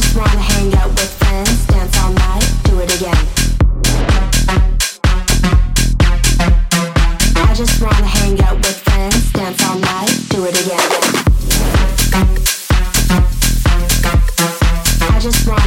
just wanna hang out with friends, dance all night, do it again. I just wanna hang out with friends, dance all night, do it again. I just wanna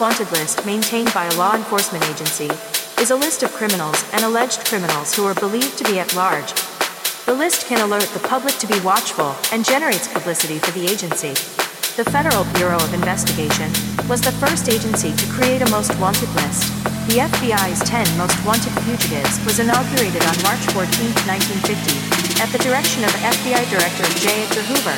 most wanted list maintained by a law enforcement agency is a list of criminals and alleged criminals who are believed to be at large. The list can alert the public to be watchful and generates publicity for the agency. The Federal Bureau of Investigation was the first agency to create a most wanted list. The FBI's 10 most wanted fugitives was inaugurated on March 14, 1950, at the direction of FBI Director J. Edgar Hoover.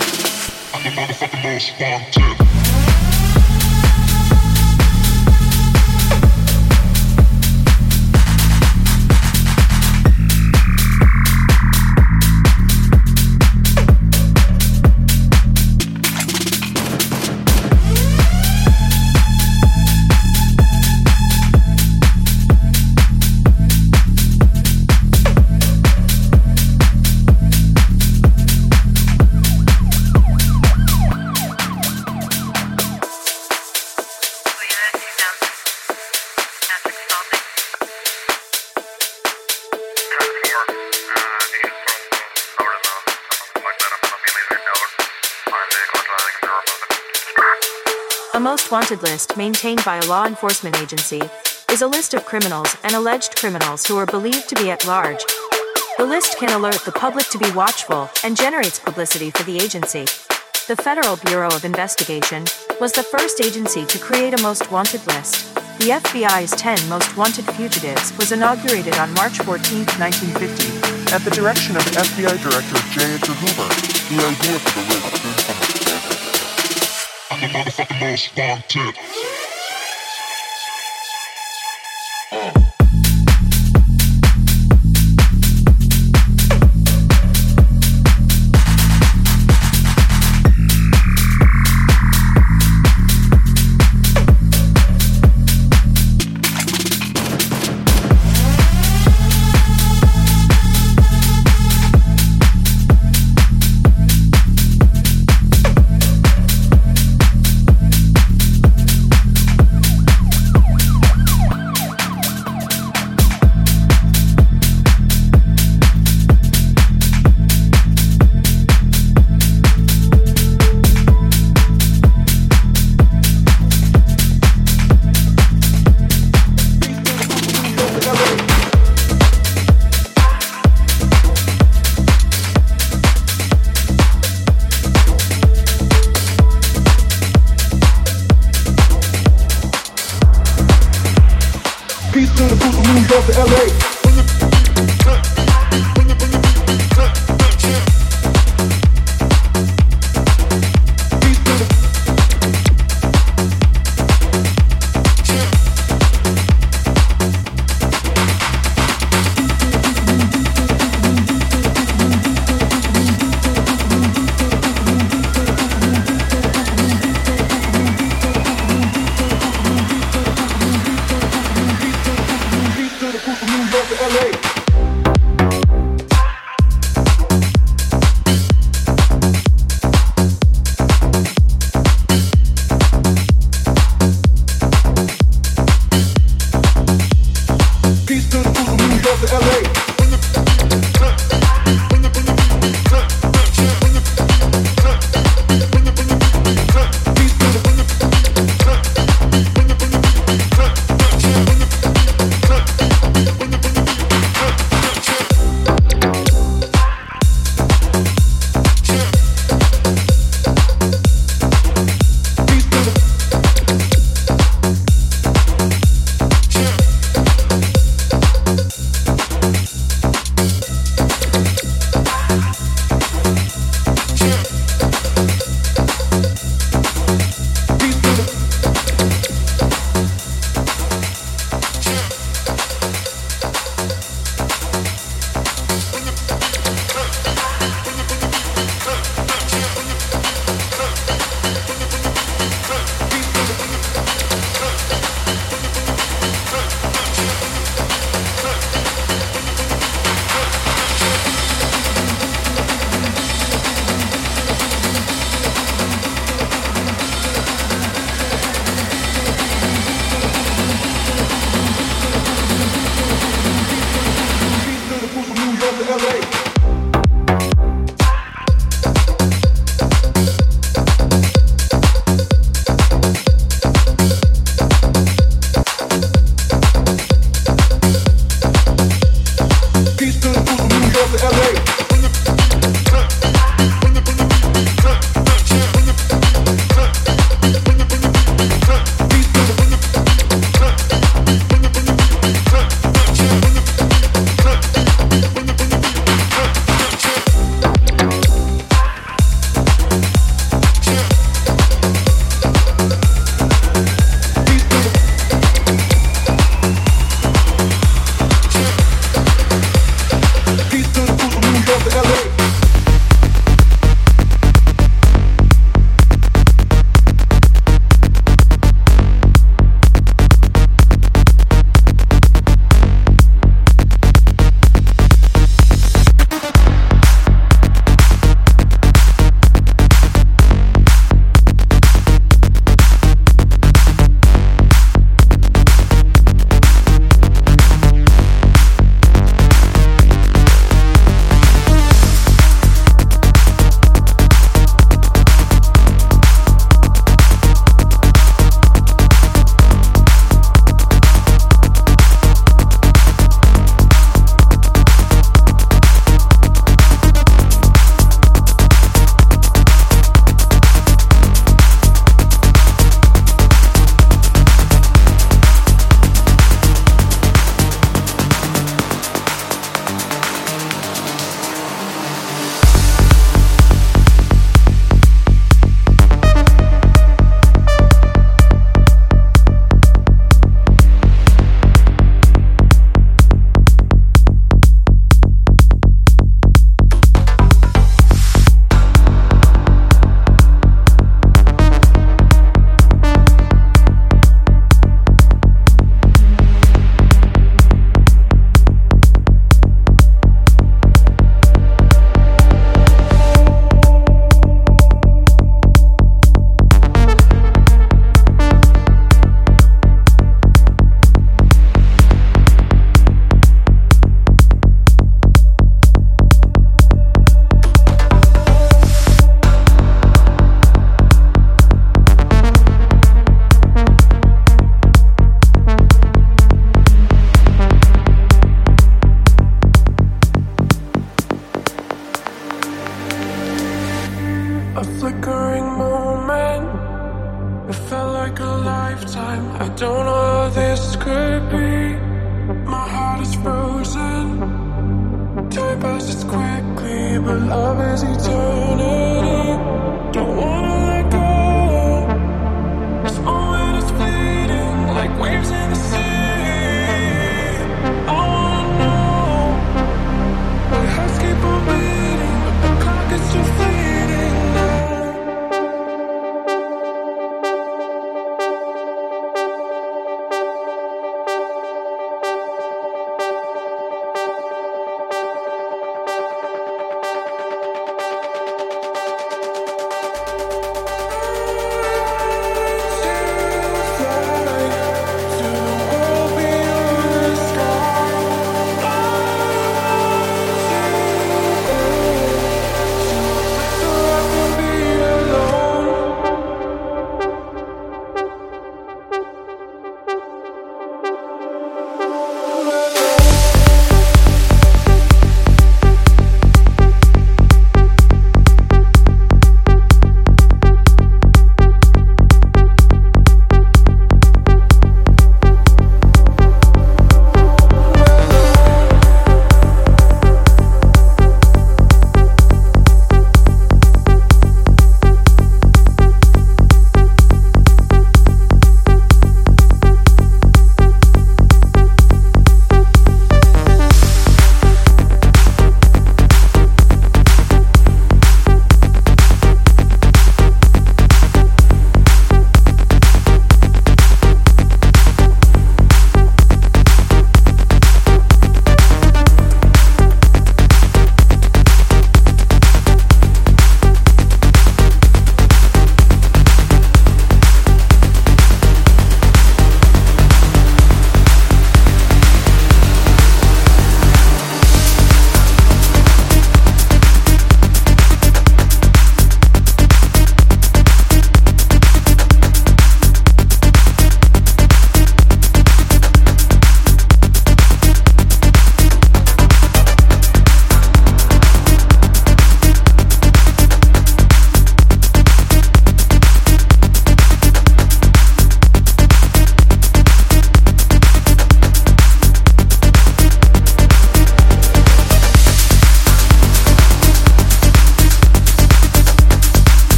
Wanted. list maintained by a law enforcement agency is a list of criminals and alleged criminals who are believed to be at large. The list can alert the public to be watchful and generates publicity for the agency. The Federal Bureau of Investigation was the first agency to create a most wanted list. The FBI's 10 most wanted fugitives was inaugurated on March 14, 1950, at the direction of FBI Director J. Edgar Hoover. The idea for the list the motherfucking most wanted. New uh. York